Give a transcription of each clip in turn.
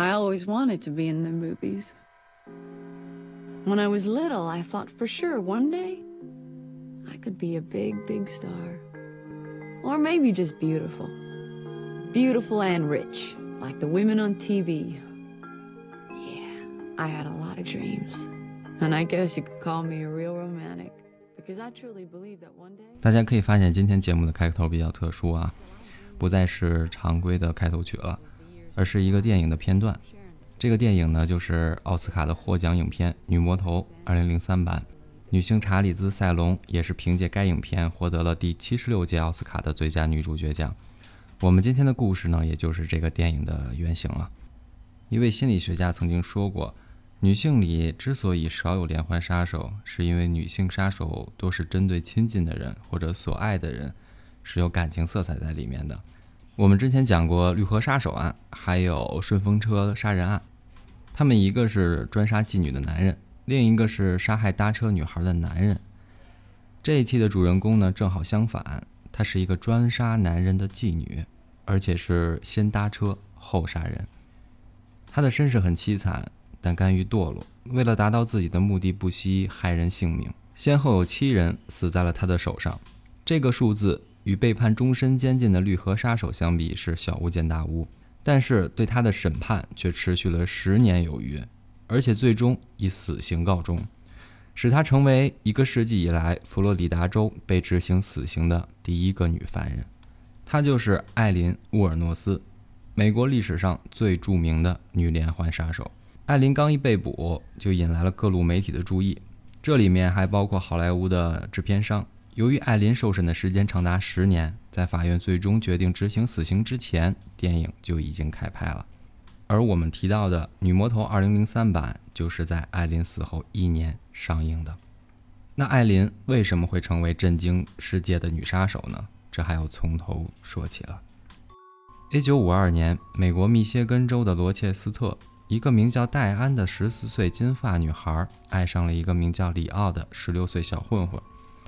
I always wanted to be in the movies. When I was little, I thought for sure one day I could be a big, big star. Or maybe just beautiful. Beautiful and rich, like the women on TV. Yeah, I had a lot of dreams. And I guess you could call me a real romantic. Because I truly believe that one day. 大家可以发现，今天节目的开头比较特殊啊，不再是常规的开头曲了， 而是一个电影的片段。这个电影呢，就是奥斯卡的获奖影片《女魔头》2003版。女星查理兹·塞隆也是凭借该影片获得了第七十六届奥斯卡的最佳女主角奖。我们今天的故事呢，也就是这个电影的原型了。一位心理学家曾经说过，女性里之所以少有连环杀手，是因为女性杀手都是针对亲近的人或者所爱的人，是有感情色彩在里面的。我们之前讲过绿河杀手案，还有顺风车杀人案，他们一个是专杀妓女的男人。另一个是杀害搭车女孩的男人。这一期的主人公呢，正好相反，她是一个专杀男人的妓女，而且是先搭车后杀人。她的身世很凄惨，但甘于堕落，为了达到自己的目的，不惜害人性命。先后有七人死在了他的手上。这个数字与被判终身监禁的绿河杀手相比是小巫见大巫，但是对他的审判却持续了十年有余。而且最终以死刑告终，使她成为一个世纪以来佛罗里达州被执行死刑的第一个女犯人。她就是艾琳·沃尔诺斯，美国历史上最著名的女连环杀手。艾琳刚一被捕，就引来了各路媒体的注意，这里面还包括好莱坞的制片商。由于艾琳受审的时间长达十年，在法院最终决定执行死刑之前，电影就已经开拍了。而我们提到的《女魔头》2003版就是在艾琳死后一年上映的。那艾琳为什么会成为震惊世界的女杀手呢？这还要从头说起了。1952年，美国密歇根州的罗切斯特，一个名叫戴安的14岁金发女孩爱上了一个名叫里奥的16岁小混混，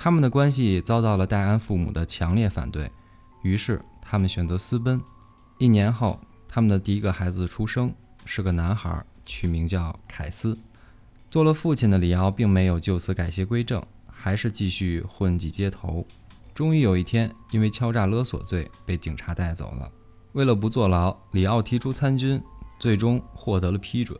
他们的关系遭到了戴安父母的强烈反对，于是他们选择私奔。一年后。他们的第一个孩子出生是个男孩，取名叫凯斯。做了父亲的里奥并没有就此改邪归正，还是继续混迹街头。终于有一天，因为敲诈勒索罪被警察带走了。为了不坐牢，里奥提出参军，最终获得了批准。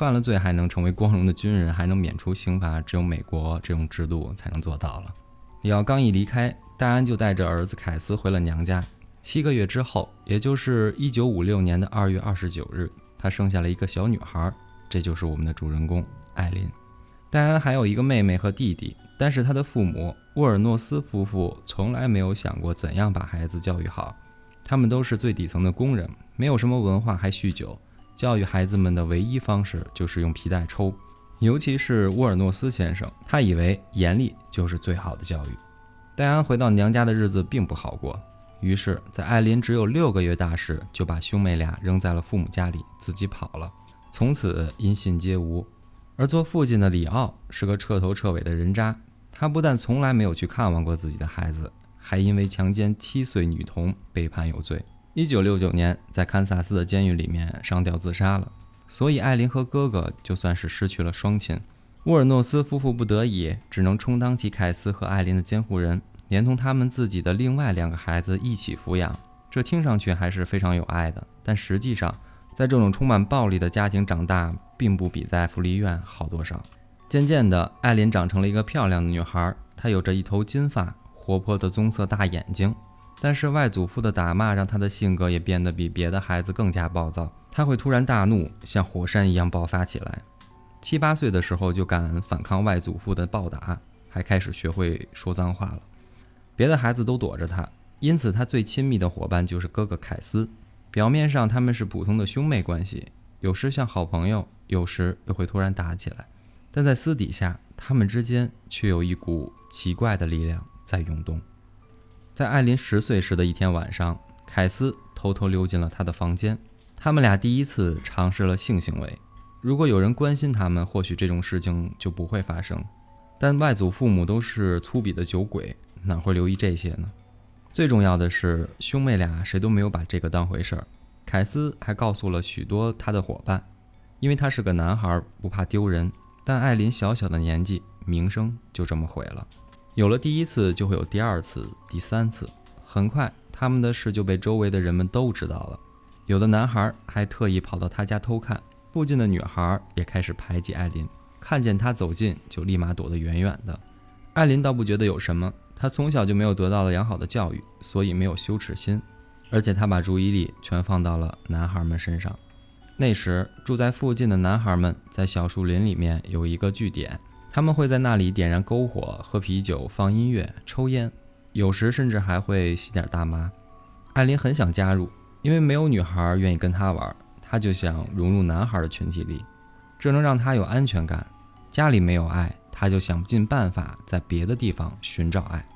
犯了罪还能成为光荣的军人，还能免除刑罚，只有美国这种制度才能做到了。里奥刚一离开，戴安就带着儿子凯斯回了娘家。七个月之后，也就是一九五六年的二月二十九日，他生下了一个小女孩，这就是我们的主人公艾琳。戴安还有一个妹妹和弟弟，但是他的父母沃尔诺斯夫妇从来没有想过怎样把孩子教育好。他们都是最底层的工人，没有什么文化，还酗酒。教育孩子们的唯一方式就是用皮带抽，尤其是沃尔诺斯先生，他以为严厉就是最好的教育。戴安回到娘家的日子并不好过。于是，在艾琳只有六个月大时，就把兄妹俩扔在了父母家里，自己跑了，从此音信皆无。而做父亲的里奥是个彻头彻尾的人渣，他不但从来没有去看望过自己的孩子，还因为强奸七岁女童被判有罪。一九六九年，在堪萨斯的监狱里面上吊自杀了。所以，艾琳和哥哥就算是失去了双亲。沃尔诺斯夫妇不得已，只能充当起凯斯和艾琳的监护人。连同他们自己的另外两个孩子一起抚养，这听上去还是非常有爱的。但实际上，在这种充满暴力的家庭长大，并不比在福利院好多少。渐渐的，艾琳长成了一个漂亮的女孩，她有着一头金发，活泼的棕色大眼睛。但是外祖父的打骂让他的性格也变得比别的孩子更加暴躁。他会突然大怒，像火山一样爆发起来。七八岁的时候就敢反抗外祖父的暴打，还开始学会说脏话了。别的孩子都躲着他，因此他最亲密的伙伴就是哥哥凯斯。表面上他们是普通的兄妹关系，有时像好朋友，有时又会突然打起来。但在私底下，他们之间却有一股奇怪的力量在涌动。在艾琳十岁时的一天晚上，凯斯偷偷溜进了她的房间，他们俩第一次尝试了性行为。如果有人关心他们，或许这种事情就不会发生。但外祖父母都是粗鄙的酒鬼。哪会留意这些呢？最重要的是，兄妹俩谁都没有把这个当回事儿。凯斯还告诉了许多他的伙伴，因为他是个男孩，不怕丢人。但艾琳小小的年纪，名声就这么毁了。有了第一次，就会有第二次、第三次。很快，他们的事就被周围的人们都知道了。有的男孩还特意跑到他家偷看。附近的女孩也开始排挤艾琳，看见他走近就立马躲得远远的。艾琳倒不觉得有什么，她从小就没有得到了良好的教育，所以没有羞耻心。而且她把注意力全放到了男孩们身上。那时住在附近的男孩们在小树林里面有一个据点，他们会在那里点燃篝火、喝啤酒、放音乐、抽烟，有时甚至还会吸点大麻。艾琳很想加入，因为没有女孩愿意跟她玩，她就想融入男孩的群体里，这能让她有安全感。家里没有爱，她就想尽办法在别的地方寻找爱。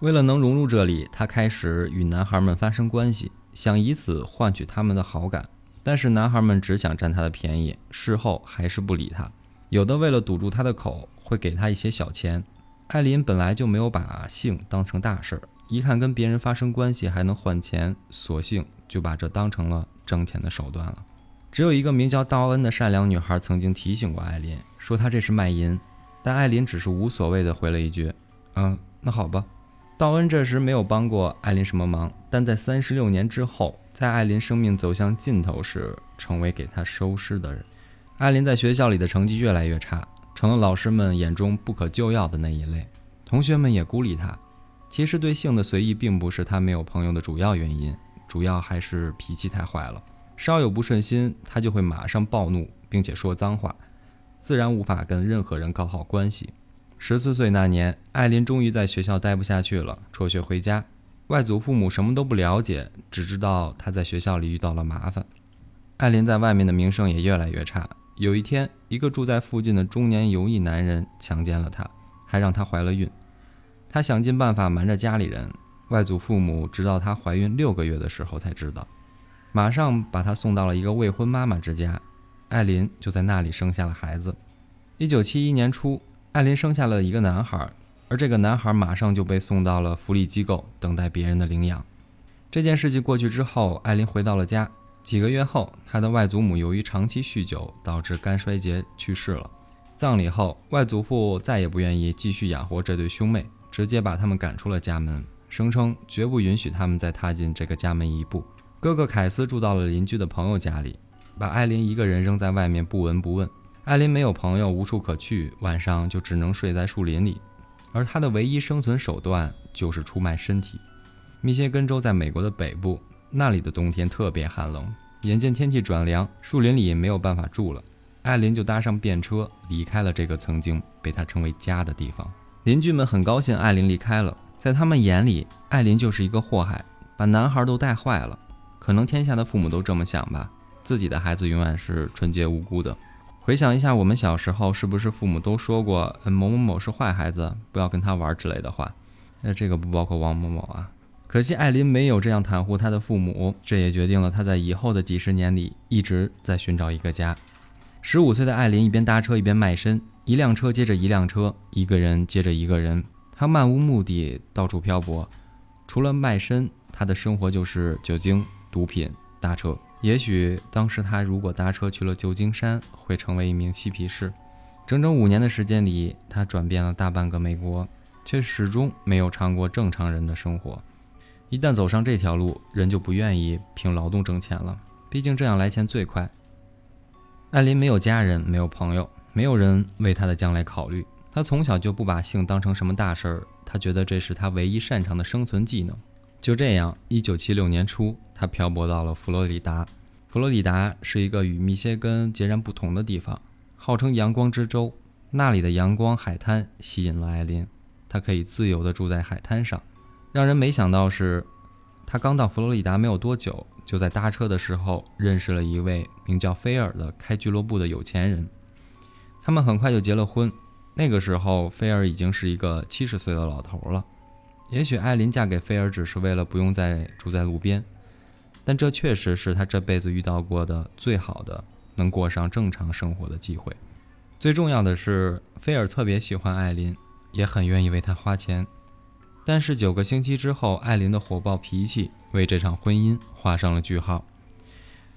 为了能融入这里，他开始与男孩们发生关系，想以此换取他们的好感。但是男孩们只想占他的便宜，事后还是不理他。有的为了堵住他的口，会给他一些小钱。艾琳本来就没有把性当成大事儿，一看跟别人发生关系还能换钱，索性就把这当成了挣钱的手段了。只有一个名叫道恩的善良女孩曾经提醒过艾琳，说她这是卖淫，但艾琳只是无所谓的回了一句：“嗯，那好吧。”道恩这时没有帮过艾琳什么忙，但在三十六年之后，在艾琳生命走向尽头时，成为给她收尸的人。艾琳在学校里的成绩越来越差，成了老师们眼中不可救药的那一类。同学们也孤立她。其实对性的随意并不是她没有朋友的主要原因，主要还是脾气太坏了。稍有不顺心，她就会马上暴怒，并且说脏话，自然无法跟任何人搞好关系。十四岁那年，艾琳终于在学校待不下去了，辍学回家。外祖父母什么都不了解，只知道她在学校里遇到了麻烦。艾琳在外面的名声也越来越差。有一天，一个住在附近的中年游艺男人强奸了她，还让她怀了孕。她想尽办法瞒着家里人，外祖父母直到她怀孕六个月的时候才知道，马上把她送到了一个未婚妈妈之家。艾琳就在那里生下了孩子。一九七一年初。艾琳生下了一个男孩，而这个男孩马上就被送到了福利机构，等待别人的领养。这件事情过去之后，艾琳回到了家。几个月后，他的外祖母由于长期酗酒导致肝衰竭去世了。葬礼后，外祖父再也不愿意继续养活这对兄妹，直接把他们赶出了家门，声称绝不允许他们再踏进这个家门一步。哥哥凯斯住到了邻居的朋友家里，把艾琳一个人扔在外面，不闻不问。艾琳没有朋友，无处可去，晚上就只能睡在树林里，而她的唯一生存手段就是出卖身体。密歇根州在美国的北部，那里的冬天特别寒冷。眼见天气转凉，树林里也没有办法住了，艾琳就搭上便车离开了这个曾经被她称为家的地方。邻居们很高兴艾琳离开了，在他们眼里，艾琳就是一个祸害，把男孩都带坏了。可能天下的父母都这么想吧，自己的孩子永远是纯洁无辜的。回想一下，我们小时候是不是父母都说过“某某某是坏孩子，不要跟他玩”之类的话？那这个不包括王某某啊。可惜艾琳没有这样袒护他的父母，这也决定了他在以后的几十年里一直在寻找一个家。十五岁的艾琳一边搭车一边卖身，一辆车接着一辆车，一个人接着一个人，她漫无目的到处漂泊。除了卖身，她的生活就是酒精、毒品、搭车。也许当时他如果搭车去了旧金山，会成为一名嬉皮士。整整五年的时间里，他转遍了大半个美国，却始终没有尝过正常人的生活。一旦走上这条路，人就不愿意凭劳动挣钱了，毕竟这样来钱最快。艾琳没有家人，没有朋友，没有人为她的将来考虑。她从小就不把性当成什么大事儿，她觉得这是她唯一擅长的生存技能。就这样，一九七六年初，他漂泊到了佛罗里达。佛罗里达是一个与密歇根截然不同的地方，号称“阳光之州”。那里的阳光海滩吸引了艾琳，她可以自由地住在海滩上。让人没想到是，他刚到佛罗里达没有多久，就在搭车的时候认识了一位名叫菲尔的开俱乐部的有钱人。他们很快就结了婚。那个时候，菲尔已经是一个七十岁的老头了。也许艾琳嫁给菲尔只是为了不用再住在路边，但这确实是她这辈子遇到过的最好的能过上正常生活的机会。最重要的是，菲尔特别喜欢艾琳，也很愿意为她花钱。但是九个星期之后，艾琳的火爆脾气为这场婚姻画上了句号。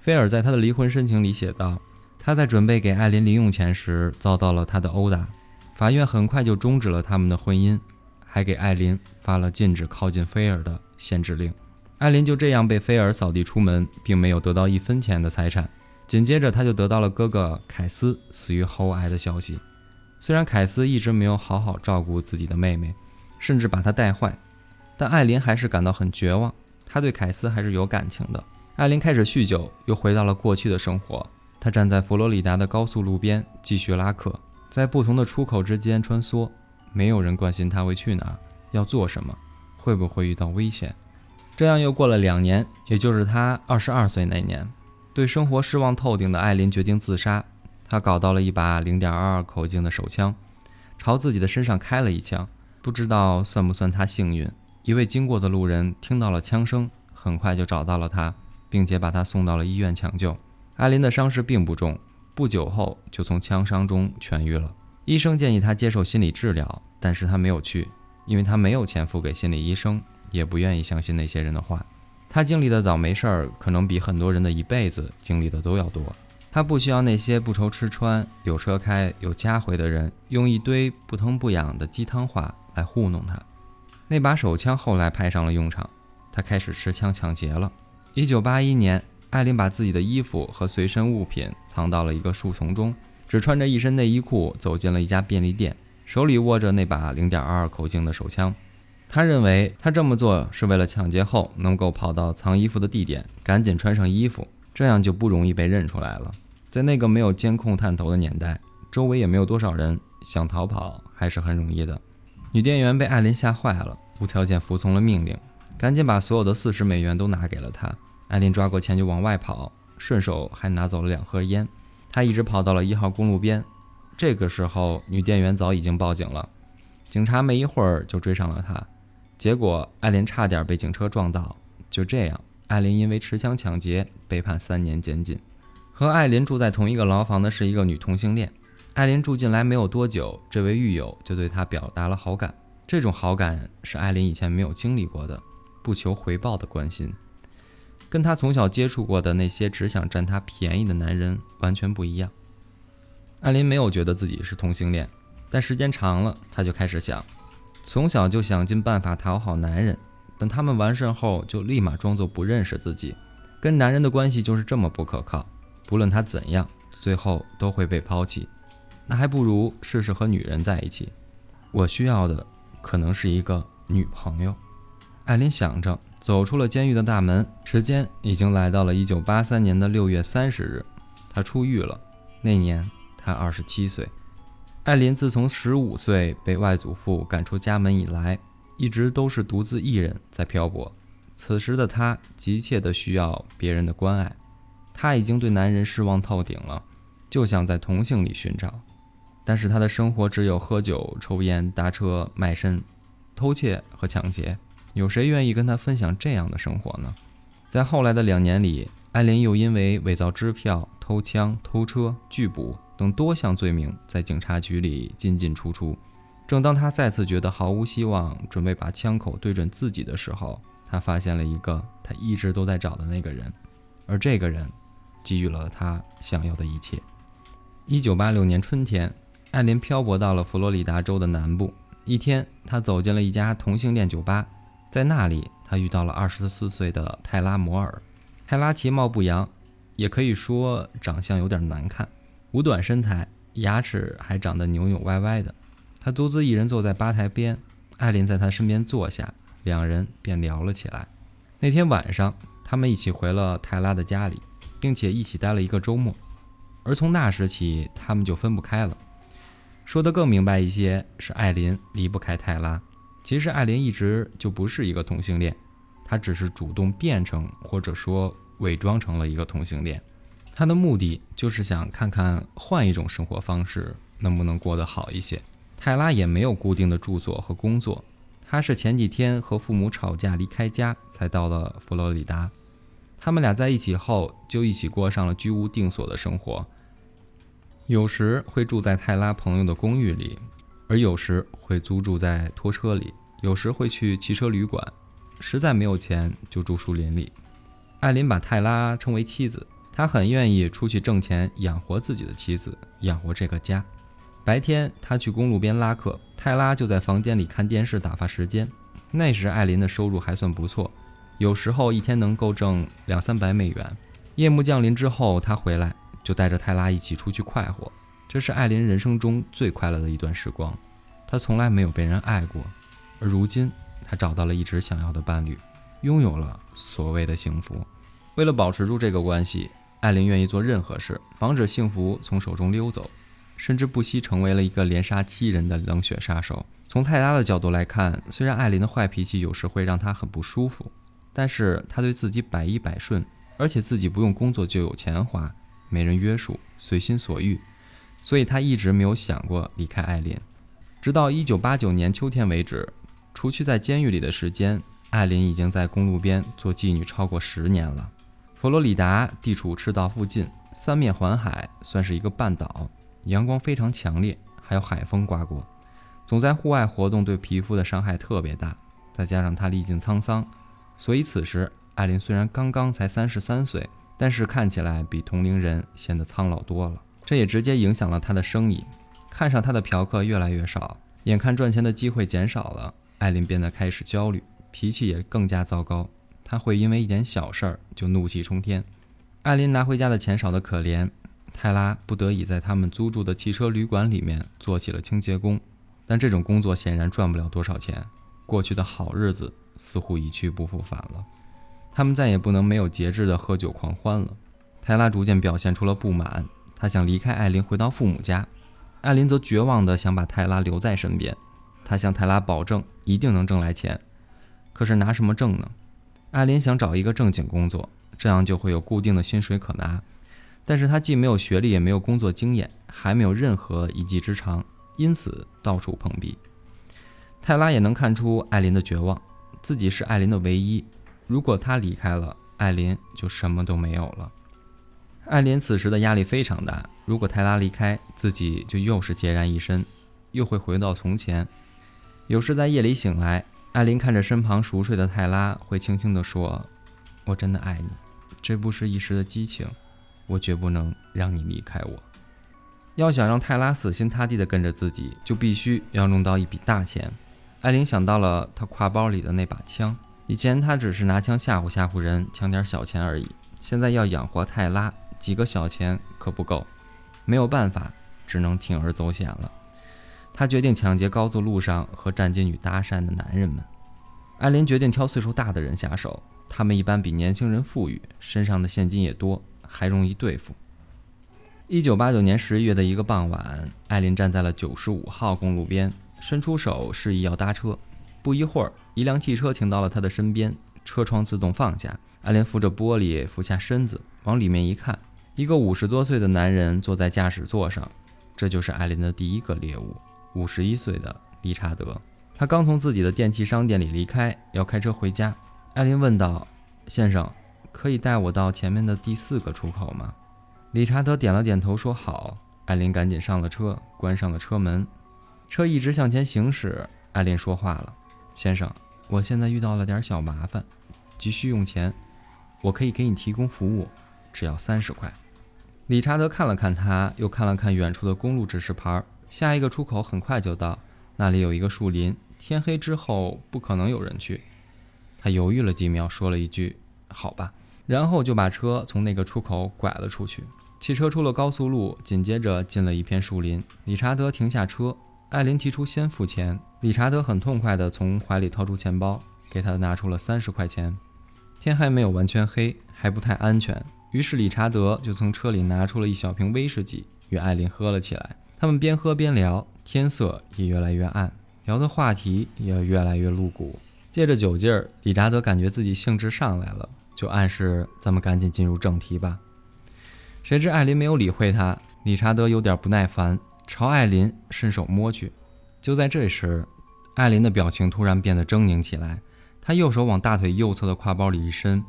菲尔在他的离婚申请里写道：“他在准备给艾琳零用钱时遭到了他的殴打，法院很快就终止了他们的婚姻，还给艾琳发了禁止靠近菲尔的限制令。艾琳就这样被菲尔扫地出门，并没有得到一分钱的财产。紧接着，他就得到了哥哥凯斯死于喉癌的消息。虽然凯斯一直没有好好照顾自己的妹妹，甚至把他带坏，但艾琳还是感到很绝望。她对凯斯还是有感情的。艾琳开始酗酒，又回到了过去的生活。她站在佛罗里达的高速路边，继续拉客，在不同的出口之间穿梭。没有人关心她会去哪儿，要做什么，会不会遇到危险。这样又过了两年，也就是她二十二岁那年，对生活失望透顶的艾琳决定自杀。她搞到了一把零点二二口径的手枪，朝自己的身上开了一枪。不知道算不算他幸运？一位经过的路人听到了枪声，很快就找到了他。并且把他送到了医院抢救。艾琳的伤势并不重，不久后就从枪伤中痊愈了。医生建议他接受心理治疗，但是他没有去，因为他没有钱付给心理医生，也不愿意相信那些人的话。他经历的倒霉事儿可能比很多人的一辈子经历的都要多。他不需要那些不愁吃穿、有车开、有家回的人用一堆不疼不痒的鸡汤话来糊弄他。那把手枪后来派上了用场，他开始持枪抢劫了。一九八一年，艾琳把自己的衣服和随身物品藏到了一个树丛中，只穿着一身内衣裤走进了一家便利店，手里握着那把零点二二口径的手枪。他认为他这么做是为了抢劫后能够跑到藏衣服的地点，赶紧穿上衣服，这样就不容易被认出来了。在那个没有监控探头的年代，周围也没有多少人，想逃跑还是很容易的。女店员被艾琳吓坏了，无条件服从了命令。赶紧把所有的四十美元都拿给了她。艾琳抓过钱就往外跑，顺手还拿走了两盒烟。她一直跑到了一号公路边。这个时候，女店员早已经报警了。警察没一会儿就追上了她，结果艾琳差点被警车撞到。就这样，艾琳因为持枪抢劫被判三年监禁。和艾琳住在同一个牢房的是一个女同性恋。艾琳住进来没有多久，这位狱友就对她表达了好感。这种好感是艾琳以前没有经历过的。不求回报的关心，跟她从小接触过的那些只想占她便宜的男人完全不一样。艾琳没有觉得自己是同性恋，但时间长了，她就开始想：从小就想尽办法讨好男人，等他们完事后就立马装作不认识自己。跟男人的关系就是这么不可靠，不论他怎样，最后都会被抛弃。那还不如试试和女人在一起。我需要的可能是一个女朋友。艾琳想着，走出了监狱的大门。时间已经来到了1983年的6月30日，她出狱了。那年她27岁。艾琳自从15岁被外祖父赶出家门以来，一直都是独自一人在漂泊。此时的她急切地需要别人的关爱。她已经对男人失望透顶了，就想在同性里寻找。但是他的生活只有喝酒、抽烟、搭车、卖身、偷窃和抢劫。有谁愿意跟他分享这样的生活呢？在后来的两年里，艾琳又因为伪造支票、偷枪、偷车、拒捕等多项罪名，在警察局里进进出出。正当他再次觉得毫无希望，准备把枪口对准自己的时候，他发现了一个他一直都在找的那个人，而这个人给予了他想要的一切。一九八六年春天，艾琳漂泊到了佛罗里达州的南部。一天，他走进了一家同性恋酒吧。在那里，他遇到了二十四岁的泰拉·摩尔。泰拉其貌不扬，也可以说长相有点难看，五短身材，牙齿还长得扭扭歪歪的。他独自一人坐在吧台边，艾琳在他身边坐下，两人便聊了起来。那天晚上，他们一起回了泰拉的家里，并且一起待了一个周末。而从那时起，他们就分不开了。说得更明白一些，是艾琳离不开泰拉。其实艾琳一直就不是一个同性恋，她只是主动变成或者说伪装成了一个同性恋。她的目的就是想看看换一种生活方式能不能过得好一些。泰拉也没有固定的住所和工作，他是前几天和父母吵架离开家才到了佛罗里达。他们俩在一起后就一起过上了居无定所的生活，有时会住在泰拉朋友的公寓里。而有时会租住在拖车里，有时会去汽车旅馆，实在没有钱就住树林里。艾琳把泰拉称为妻子，他很愿意出去挣钱养活自己的妻子，养活这个家。白天他去公路边拉客，泰拉就在房间里看电视打发时间。那时艾琳的收入还算不错，有时候一天能够挣两三百美元。夜幕降临之后，他回来就带着泰拉一起出去快活，这是艾琳人生中最快乐的一段时光。她从来没有被人爱过，而如今她找到了一直想要的伴侣，拥有了所谓的幸福。为了保持住这个关系，艾琳愿意做任何事，防止幸福从手中溜走，甚至不惜成为了一个连杀七人的冷血杀手。从泰拉的角度来看，虽然艾琳的坏脾气有时会让她很不舒服，但是她对自己百依百顺。而且自己不用工作就有钱花，没人约束，随心所欲，所以他一直没有想过离开艾琳。直到1989年秋天为止，除去在监狱里的时间，艾琳已经在公路边做妓女超过十年了。佛罗里达地处赤道附近，三面环海，算是一个半岛，阳光非常强烈，还有海风刮过，总在户外活动对皮肤的伤害特别大。再加上他历尽沧桑，所以此时。艾琳虽然刚刚才三十三岁，但是看起来比同龄人显得苍老多了。这也直接影响了他的生意，看上他的嫖客越来越少。眼看赚钱的机会减少了，艾琳变得开始焦虑，脾气也更加糟糕。她会因为一点小事儿就怒气冲天。艾琳拿回家的钱少得可怜，泰拉不得已在他们租住的汽车旅馆里面做起了清洁工，但这种工作显然赚不了多少钱。过去的好日子似乎一去不复返了。他们再也不能没有节制地喝酒狂欢了。泰拉逐渐表现出了不满，他想离开艾琳，回到父母家。艾琳则绝望地想把泰拉留在身边。他向泰拉保证，一定能挣来钱。可是拿什么挣呢？艾琳想找一个正经工作，这样就会有固定的薪水可拿。但是他既没有学历，也没有工作经验，还没有任何一技之长，因此到处碰壁。泰拉也能看出艾琳的绝望，自己是艾琳的唯一。如果他离开了，艾琳就什么都没有了。艾琳此时的压力非常大。如果泰拉离开，自己就又是孑然一身，又会回到从前。有时在夜里醒来，艾琳看着身旁熟睡的泰拉，会轻轻地说：“我真的爱你，这不是一时的激情，我绝不能让你离开我。”要想让泰拉死心塌地地跟着自己，就必须要弄到一笔大钱。艾琳想到了他挎包里的那把枪。以前他只是拿枪吓唬吓唬人，抢点小钱而已。现在要养活泰拉，几个小钱可不够，没有办法，只能铤而走险了。他决定抢劫高速路上和站街女搭讪的男人们。艾琳决定挑岁数大的人下手，他们一般比年轻人富裕，身上的现金也多，还容易对付。一九八九年十一月的一个傍晚，艾琳站在了九十五号公路边，伸出手示意要搭车。不一会儿，一辆汽车停到了他的身边，车窗自动放下。艾琳扶着玻璃，俯下身子往里面一看，一个五十多岁的男人坐在驾驶座上。这就是艾琳的第一个猎物，五十一岁的理查德。他刚从自己的电器商店里离开，要开车回家。艾琳问道：“先生，可以带我到前面的第四个出口吗？”理查德点了点头，说：“好。”艾琳赶紧上了车，关上了车门。车一直向前行驶。艾琳说话了。先生，我现在遇到了点小麻烦，急需用钱，我可以给你提供服务，只要三十块。理查德看了看他，又看了看远处的公路指示牌，下一个出口很快就到，那里有一个树林，天黑之后不可能有人去。他犹豫了几秒，说了一句：“好吧。”然后就把车从那个出口拐了出去。汽车出了高速路，紧接着进了一片树林。理查德停下车。艾琳提出先付钱，理查德很痛快地从怀里掏出钱包，给他拿出了三十块钱。天还没有完全黑，还不太安全，于是理查德就从车里拿出了一小瓶威士忌，与艾琳喝了起来。他们边喝边聊，天色也越来越暗，聊的话题也越来越露骨。借着酒劲儿，理查德感觉自己兴致上来了，就暗示咱们赶紧进入正题吧。谁知艾琳没有理会他，理查德有点不耐烦。朝艾琳伸手摸去，就在这时，艾琳的表情突然变得狰狞起来。她右手往大腿右侧的挎包里一伸，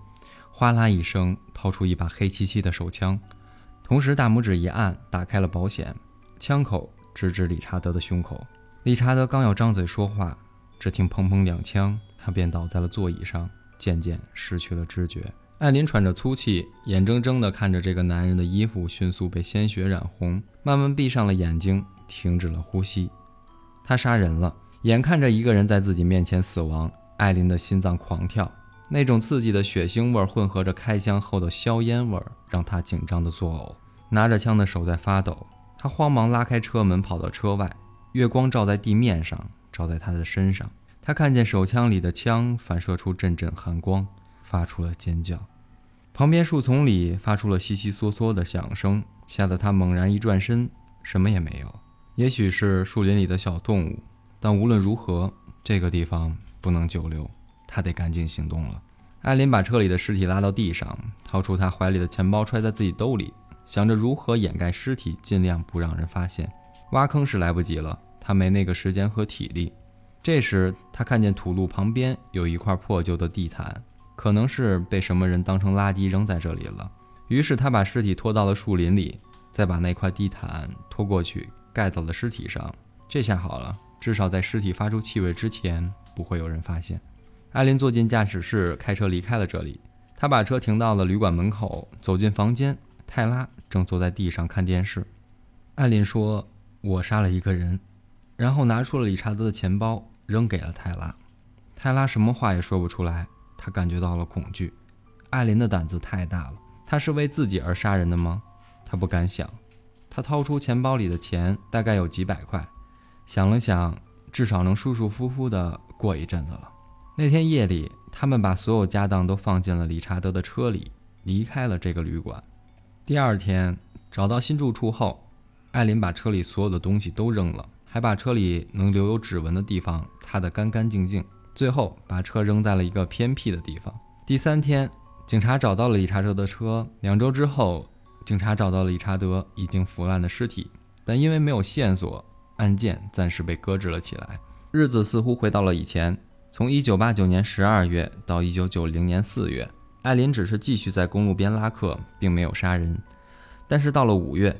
哗啦一声掏出一把黑漆漆的手枪，同时大拇指一按，打开了保险，枪口直指理查德的胸口。理查德刚要张嘴说话，只听砰砰两枪，他便倒在了座椅上，渐渐失去了知觉。艾琳喘着粗气，眼睁睁地看着这个男人的衣服迅速被鲜血染红，慢慢闭上了眼睛，停止了呼吸。他杀人了，眼看着一个人在自己面前死亡，艾琳的心脏狂跳，那种刺激的血腥味混合着开枪后的硝烟味，让他紧张的作呕，拿着枪的手在发抖。他慌忙拉开车门，跑到车外，月光照在地面上，照在他的身上。他看见手枪里的枪反射出阵阵寒光，发出了尖叫。旁边树丛里发出了悉悉嗦嗦的响声，吓得他猛然一转身，什么也没有。也许是树林里的小动物，但无论如何，这个地方不能久留，他得赶紧行动了。艾琳把车里的尸体拉到地上，掏出他怀里的钱包揣在自己兜里，想着如何掩盖尸体，尽量不让人发现。挖坑是来不及了，他没那个时间和体力。这时，他看见土路旁边有一块破旧的地毯，可能是被什么人当成垃圾扔在这里了。于是，他把尸体拖到了树林里，再把那块地毯拖过去盖到了尸体上。这下好了，至少在尸体发出气味之前，不会有人发现。艾琳坐进驾驶室，开车离开了这里。他把车停到了旅馆门口，走进房间，泰拉正坐在地上看电视。艾琳说：“我杀了一个人。”然后拿出了理查德的钱包。扔给了泰拉，泰拉什么话也说不出来。他感觉到了恐惧。艾琳的胆子太大了。他是为自己而杀人的吗？他不敢想。他掏出钱包里的钱，大概有几百块。想了想，至少能舒舒服服地过一阵子了。那天夜里，他们把所有家当都放进了理查德的车里，离开了这个旅馆。第二天找到新住处后，艾琳把车里所有的东西都扔了。还把车里能留有指纹的地方擦得干干净净，最后把车扔在了一个偏僻的地方。第三天，警察找到了理查德的车。两周之后，警察找到了理查德已经腐烂的尸体，但因为没有线索，案件暂时被搁置了起来。日子似乎回到了以前，从1989年12月到1990年4月，艾琳只是继续在公路边拉客，并没有杀人。但是到了5月。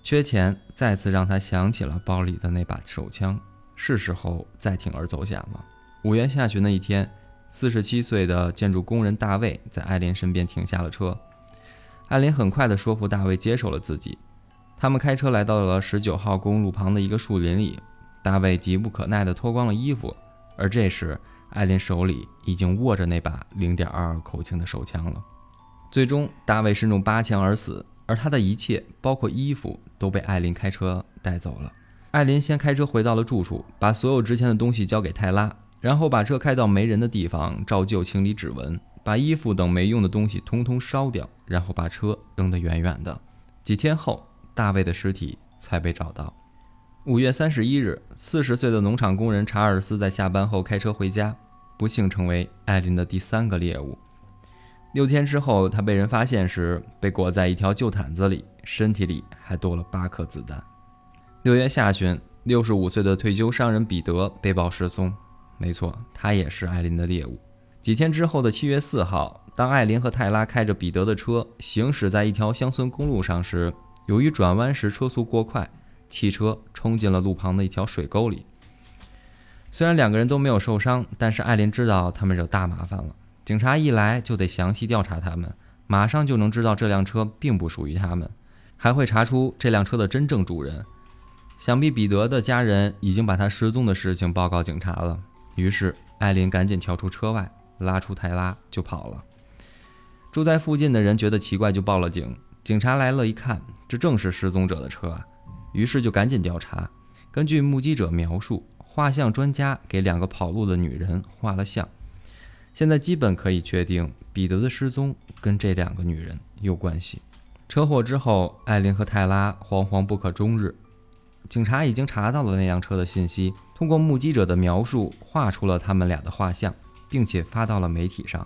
缺钱再次让他想起了包里的那把手枪，是时候再铤而走险了。五月下旬的一天，四十七岁的建筑工人大卫在艾琳身边停下了车。艾琳很快地说服大卫接受了自己。他们开车来到了十九号公路旁的一个树林里。大卫急不可耐地脱光了衣服，而这时艾琳手里已经握着那把零点二二口径的手枪了。最终，大卫身中八枪而死。而他的一切，包括衣服，都被艾琳开车带走了。艾琳先开车回到了住处，把所有值钱的东西交给泰拉，然后把车开到没人的地方，照旧清理指纹，把衣服等没用的东西通通烧掉，然后把车扔得远远的。几天后，大卫的尸体才被找到。五月三十一日，四十岁的农场工人查尔斯在下班后开车回家，不幸成为艾琳的第三个猎物。六天之后，他被人发现时被裹在一条旧毯子里，身体里还多了八颗子弹。六月下旬，六十五岁的退休商人彼得被曝失踪。没错，他也是艾琳的猎物。几天之后的七月四号，当艾琳和泰拉开着彼得的车行驶在一条乡村公路上时，由于转弯时车速过快，汽车冲进了路旁的一条水沟里。虽然两个人都没有受伤，但是艾琳知道他们惹大麻烦了。警察一来就得详细调查他们，马上就能知道这辆车并不属于他们，还会查出这辆车的真正主人。想必彼得的家人已经把他失踪的事情报告警察了。于是艾琳赶紧跳出车外，拉出泰拉就跑了。住在附近的人觉得奇怪，就报了警。警察来了，一看，这正是失踪者的车啊，于是就赶紧调查。根据目击者描述，画像专家给两个跑路的女人画了像。现在基本可以确定，彼得的失踪跟这两个女人有关系。车祸之后，艾琳和泰拉惶惶不可终日。警察已经查到了那辆车的信息，通过目击者的描述画出了他们俩的画像，并且发到了媒体上。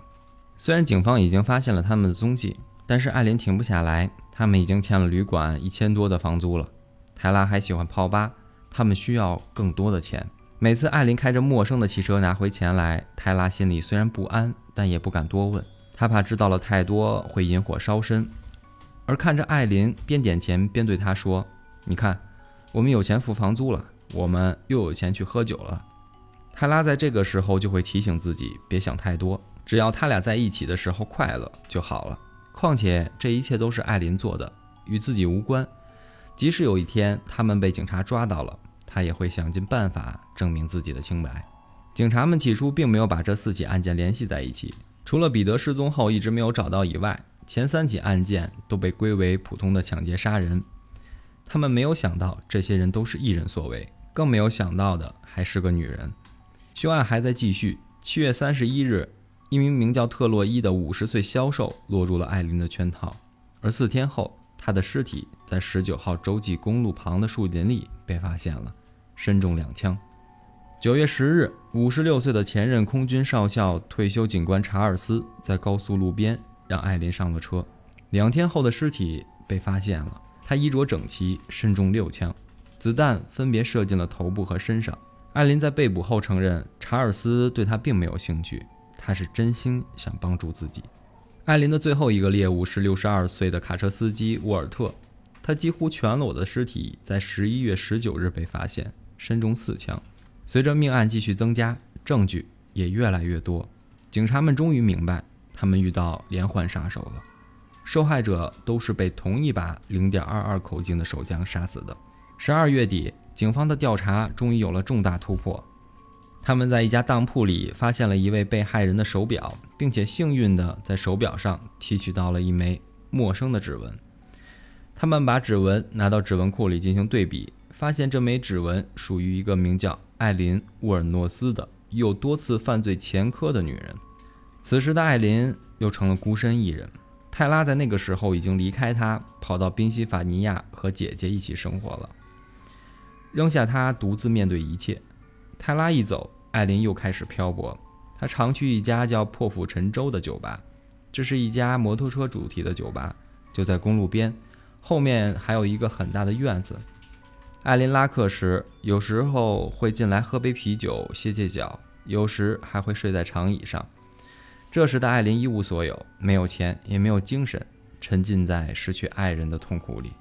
虽然警方已经发现了他们的踪迹，但是艾琳停不下来。他们已经欠了旅馆一千多的房租了。泰拉还喜欢泡吧，他们需要更多的钱。每次艾琳开着陌生的汽车拿回钱来，泰拉心里虽然不安，但也不敢多问，他怕知道了太多会引火烧身。而看着艾琳边点钱边对他说：“你看，我们有钱付房租了，我们又有钱去喝酒了。”泰拉在这个时候就会提醒自己别想太多，只要他俩在一起的时候快乐就好了。况且这一切都是艾琳做的，与自己无关。即使有一天他们被警察抓到了，他也会想尽办法证明自己的清白。警察们起初并没有把这四起案件联系在一起，除了彼得失踪后一直没有找到以外，前三起案件都被归为普通的抢劫杀人。他们没有想到这些人都是一人所为，更没有想到的还是个女人。凶案还在继续。七月三十一日，一名名叫特洛伊的五十岁销售落入了艾琳的圈套，而四天后，他的尸体在十九号洲际公路旁的树林里被发现了，身中两枪。九月十日，五十六岁的前任空军少校退休警官查尔斯在高速路边让艾琳上了车，两天后的尸体被发现了，他衣着整齐，身中六枪，子弹分别射进了头部和身上。艾琳在被捕后承认，查尔斯对她并没有兴趣，他是真心想帮助自己。艾琳的最后一个猎物是六十二岁的卡车司机沃尔特，他几乎全裸的尸体在十一月十九日被发现，身中四枪。随着命案继续增加，证据也越来越多，警察们终于明白，他们遇到连环杀手了。受害者都是被同一把零点二二口径的手枪杀死的。十二月底。警方的调查终于有了重大突破，他们在一家当铺里发现了一位被害人的手表，并且幸运地在手表上提取到了一枚陌生的指纹。他们把指纹拿到指纹库里进行对比，发现这枚指纹属于一个名叫艾琳·沃尔诺斯的有多次犯罪前科的女人。此时的艾琳又成了孤身一人，泰拉在那个时候已经离开她，跑到宾夕法尼亚和姐姐一起生活了。扔下他独自面对一切，泰拉一走，艾琳又开始漂泊。她常去一家叫破釜沉舟的酒吧，这是一家摩托车主题的酒吧，就在公路边，后面还有一个很大的院子。艾琳拉客时，有时候会进来喝杯啤酒歇歇脚，有时还会睡在长椅上。这时的艾琳一无所有，没有钱，也没有精神，沉浸在失去爱人的痛苦里。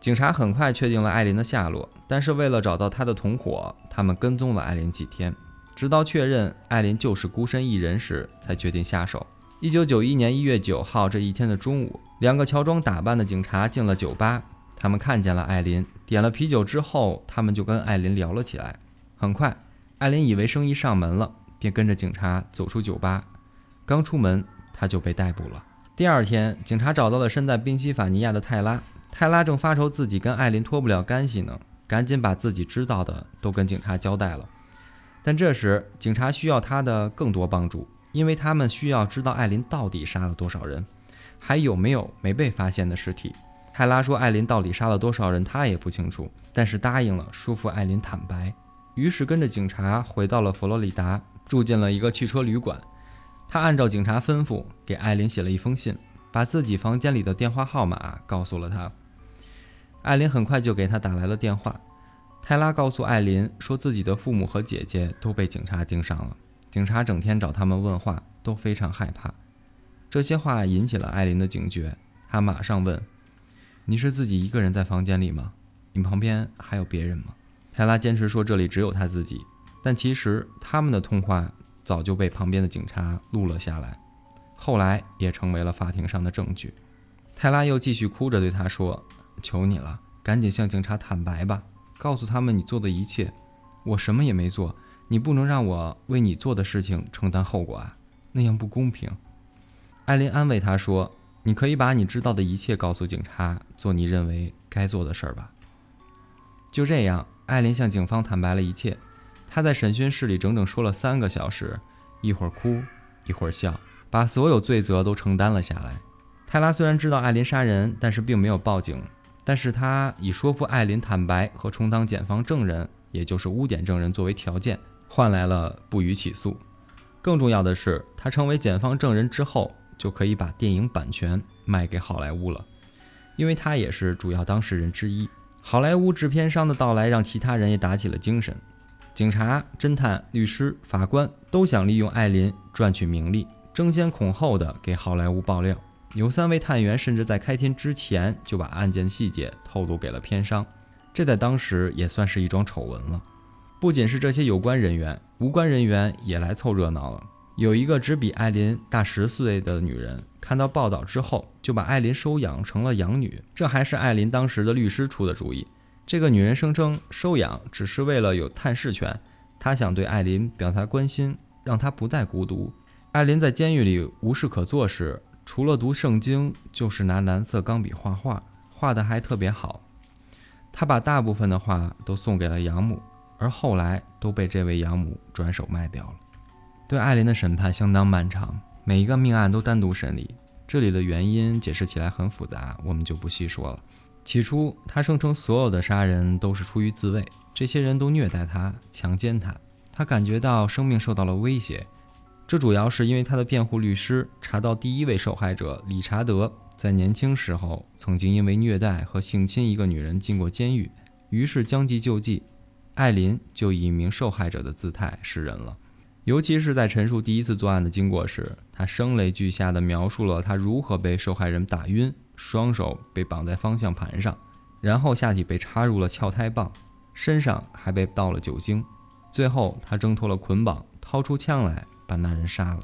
警察很快确定了艾琳的下落，但是为了找到她的同伙，他们跟踪了艾琳几天，直到确认艾琳就是孤身一人时，才决定下手。一九九一年一月九号这一天的中午，两个乔装打扮的警察进了酒吧，他们看见了艾琳，点了啤酒之后，他们就跟艾琳聊了起来。很快，艾琳以为生意上门了，便跟着警察走出酒吧。刚出门，他就被逮捕了。第二天，警察找到了身在宾夕法尼亚的泰拉。泰拉正发愁自己跟艾琳脱不了干系呢，赶紧把自己知道的都跟警察交代了。但这时，警察需要他的更多帮助，因为他们需要知道艾琳到底杀了多少人，还有没有没被发现的尸体。泰拉说，艾琳到底杀了多少人，他也不清楚，但是答应了说服艾琳坦白。于是跟着警察回到了佛罗里达，住进了一个汽车旅馆。他按照警察吩咐，给艾琳写了一封信，把自己房间里的电话号码告诉了他。艾琳很快就给他打来了电话。泰拉告诉艾琳，说自己的父母和姐姐都被警察盯上了，警察整天找他们问话，都非常害怕。这些话引起了艾琳的警觉，她马上问：“你是自己一个人在房间里吗？你旁边还有别人吗？”泰拉坚持说这里只有他自己，但其实他们的通话早就被旁边的警察录了下来，后来也成为了法庭上的证据。泰拉又继续哭着对他说。求你了，赶紧向警察坦白吧，告诉他们你做的一切。我什么也没做，你不能让我为你做的事情承担后果啊，那样不公平。艾琳安慰他说：“你可以把你知道的一切告诉警察，做你认为该做的事儿吧。”就这样，艾琳向警方坦白了一切。她在审讯室里整整说了三个小时，一会儿哭，一会儿笑，把所有罪责都承担了下来。泰拉虽然知道艾琳杀人，但是并没有报警。但是他以说服艾琳坦白和充当检方证人，也就是污点证人作为条件，换来了不予起诉。更重要的是，他成为检方证人之后，就可以把电影版权卖给好莱坞了，因为他也是主要当事人之一。好莱坞制片商的到来让其他人也打起了精神，警察、侦探、律师、法官都想利用艾琳赚取名利，争先恐后的给好莱坞爆料。有三位探员甚至在开庭之前就把案件细节透露给了片商，这在当时也算是一桩丑闻了。不仅是这些有关人员，无关人员也来凑热闹了。有一个只比艾琳大十岁的女人，看到报道之后，就把艾琳收养成了养女。这还是艾琳当时的律师出的主意。这个女人声称收养只是为了有探视权，她想对艾琳表达关心，让她不再孤独。艾琳在监狱里无事可做时，除了读圣经，就是拿蓝色钢笔画画，画的还特别好。她把大部分的画都送给了养母，而后来都被这位养母转手卖掉了。对艾琳的审判相当漫长，每一个命案都单独审理。这里的原因解释起来很复杂，我们就不细说了。起初，他声称所有的杀人都是出于自卫，这些人都虐待他、强奸他，他感觉到生命受到了威胁。这主要是因为他的辩护律师查到第一位受害者理查德在年轻时候曾经因为虐待和性侵一个女人进过监狱，于是将计就计，艾琳就以一名受害者的姿态示人了。尤其是在陈述第一次作案的经过时，他声泪俱下地描述了他如何被受害人打晕，双手被绑在方向盘上，然后下体被插入了撬胎棒，身上还被倒了酒精，最后他挣脱了捆绑，掏出枪来把那人杀了。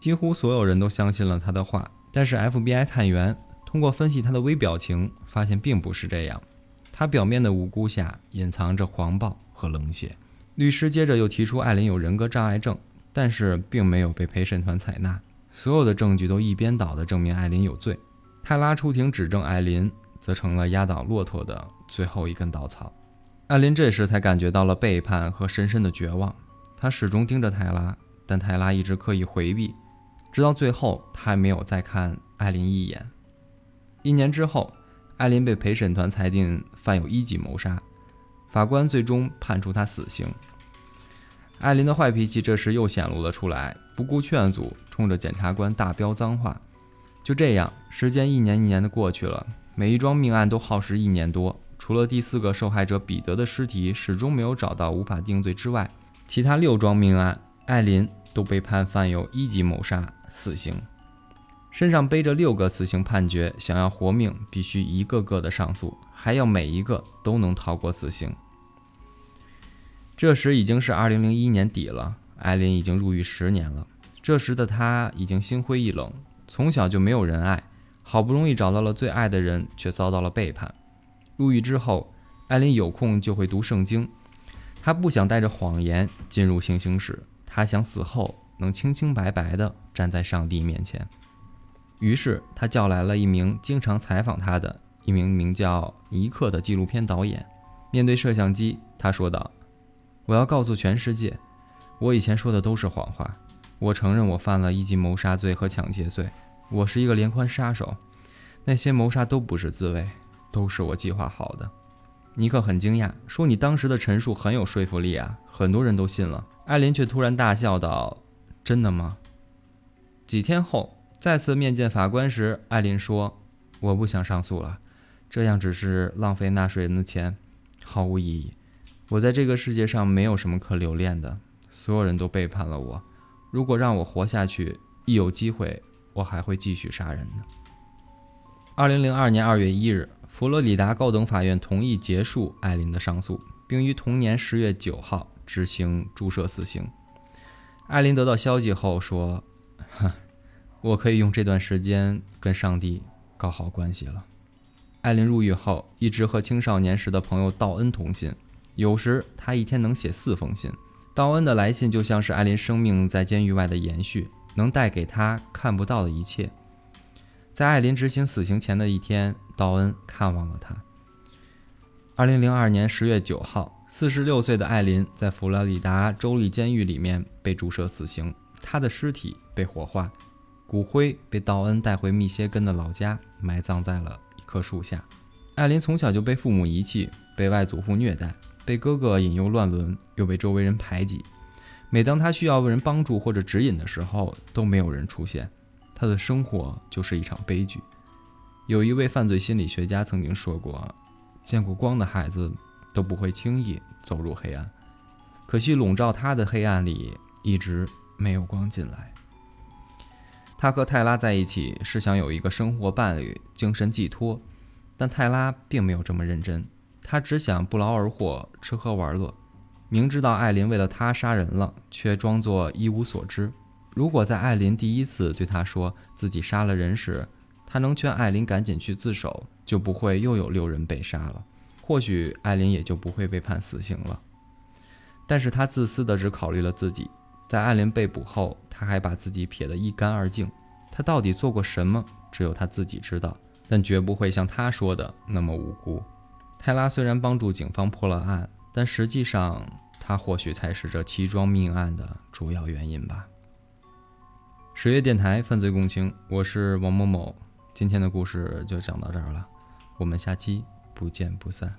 几乎所有人都相信了他的话，但是 FBI 探员通过分析他的微表情，发现并不是这样，他表面的无辜下隐藏着狂暴和冷血。律师接着又提出艾琳有人格障碍症，但是并没有被陪审团采纳。所有的证据都一边倒地证明艾琳有罪。泰拉出庭指证艾琳，则成了压倒骆驼的最后一根稻草。艾琳这时才感觉到了背叛和深深的绝望。她始终盯着泰拉，但泰拉一直刻意回避，直到最后，他还没有再看艾琳一眼。一年之后，艾琳被陪审团裁定犯有一级谋杀。法官最终判处他死刑。艾琳的坏脾气这时又显露了出来，不顾劝阻，冲着检察官大飙脏话。就这样，时间一年一年的过去了，每一桩命案都耗时一年多。除了第四个受害者彼得的尸体始终没有找到，无法定罪之外，其他六桩命案，艾琳都被判犯有一级谋杀，死刑。身上背着六个死刑判决，想要活命，必须一个个的上诉，还要每一个都能逃过死刑。这时已经是二零零一年底了，艾琳已经入狱十年了。这时的她已经心灰意冷，从小就没有人爱，好不容易找到了最爱的人，却遭到了背叛。入狱之后，艾琳有空就会读圣经，她不想带着谎言进入行刑室，他想死后能清清白白地站在上帝面前。于是他叫来了一名经常采访他的一名名叫尼克的纪录片导演，面对摄像机，他说道。我要告诉全世界，我以前说的都是谎话。我承认我犯了一级谋杀罪和抢劫罪，我是一个连环杀手。那些谋杀都不是自卫，都是我计划好的。尼克很惊讶，说：“你当时的陈述很有说服力啊，很多人都信了。”艾琳却突然大笑道：“真的吗？”几天后再次面见法官时，艾琳说：“我不想上诉了，这样只是浪费纳税人的钱，毫无意义。”我在这个世界上没有什么可留恋的，所有人都背叛了我。如果让我活下去，一有机会，我还会继续杀人的。二零零二年二月一日，佛罗里达高等法院同意结束艾琳的上诉，并于同年十月九号执行注射死刑。艾琳得到消息后说：“哼，我可以用这段时间跟上帝搞好关系了。”艾琳入狱后，一直和青少年时的朋友道恩通信。有时他一天能写四封信，道恩的来信就像是艾琳生命在监狱外的延续，能带给他看不到的一切。在艾琳执行死刑前的一天，道恩看望了他。二零零二年十月九号，四十六岁的艾琳在佛罗里达州立监狱里面被注射死刑，她的尸体被火化，骨灰被道恩带回密歇根的老家，埋葬在了一棵树下。艾琳从小就被父母遗弃，被外祖父虐待。被哥哥引诱乱伦，又被周围人排挤。每当他需要人帮助或者指引的时候，都没有人出现。他的生活就是一场悲剧。有一位犯罪心理学家曾经说过：“见过光的孩子都不会轻易走入黑暗。”可惜笼罩他的黑暗里一直没有光进来。他和泰拉在一起是想有一个生活伴侣、精神寄托，但泰拉并没有这么认真。他只想不劳而获，吃喝玩乐。明知道艾琳为了他杀人了，却装作一无所知，如果在艾琳第一次对他说自己杀了人时，他能劝艾琳赶紧去自首，就不会又有六人被杀了，或许艾琳也就不会被判死刑了。但是他自私的只考虑了自己，在艾琳被捕后，他还把自己撇得一干二净。他到底做过什么，只有他自己知道，但绝不会像他说的那么无辜。泰拉虽然帮助警方破了案，但实际上他或许才是这七桩命案的主要原因吧。十月电台犯罪共情，我是王某某，今天的故事就讲到这儿了，我们下期不见不散。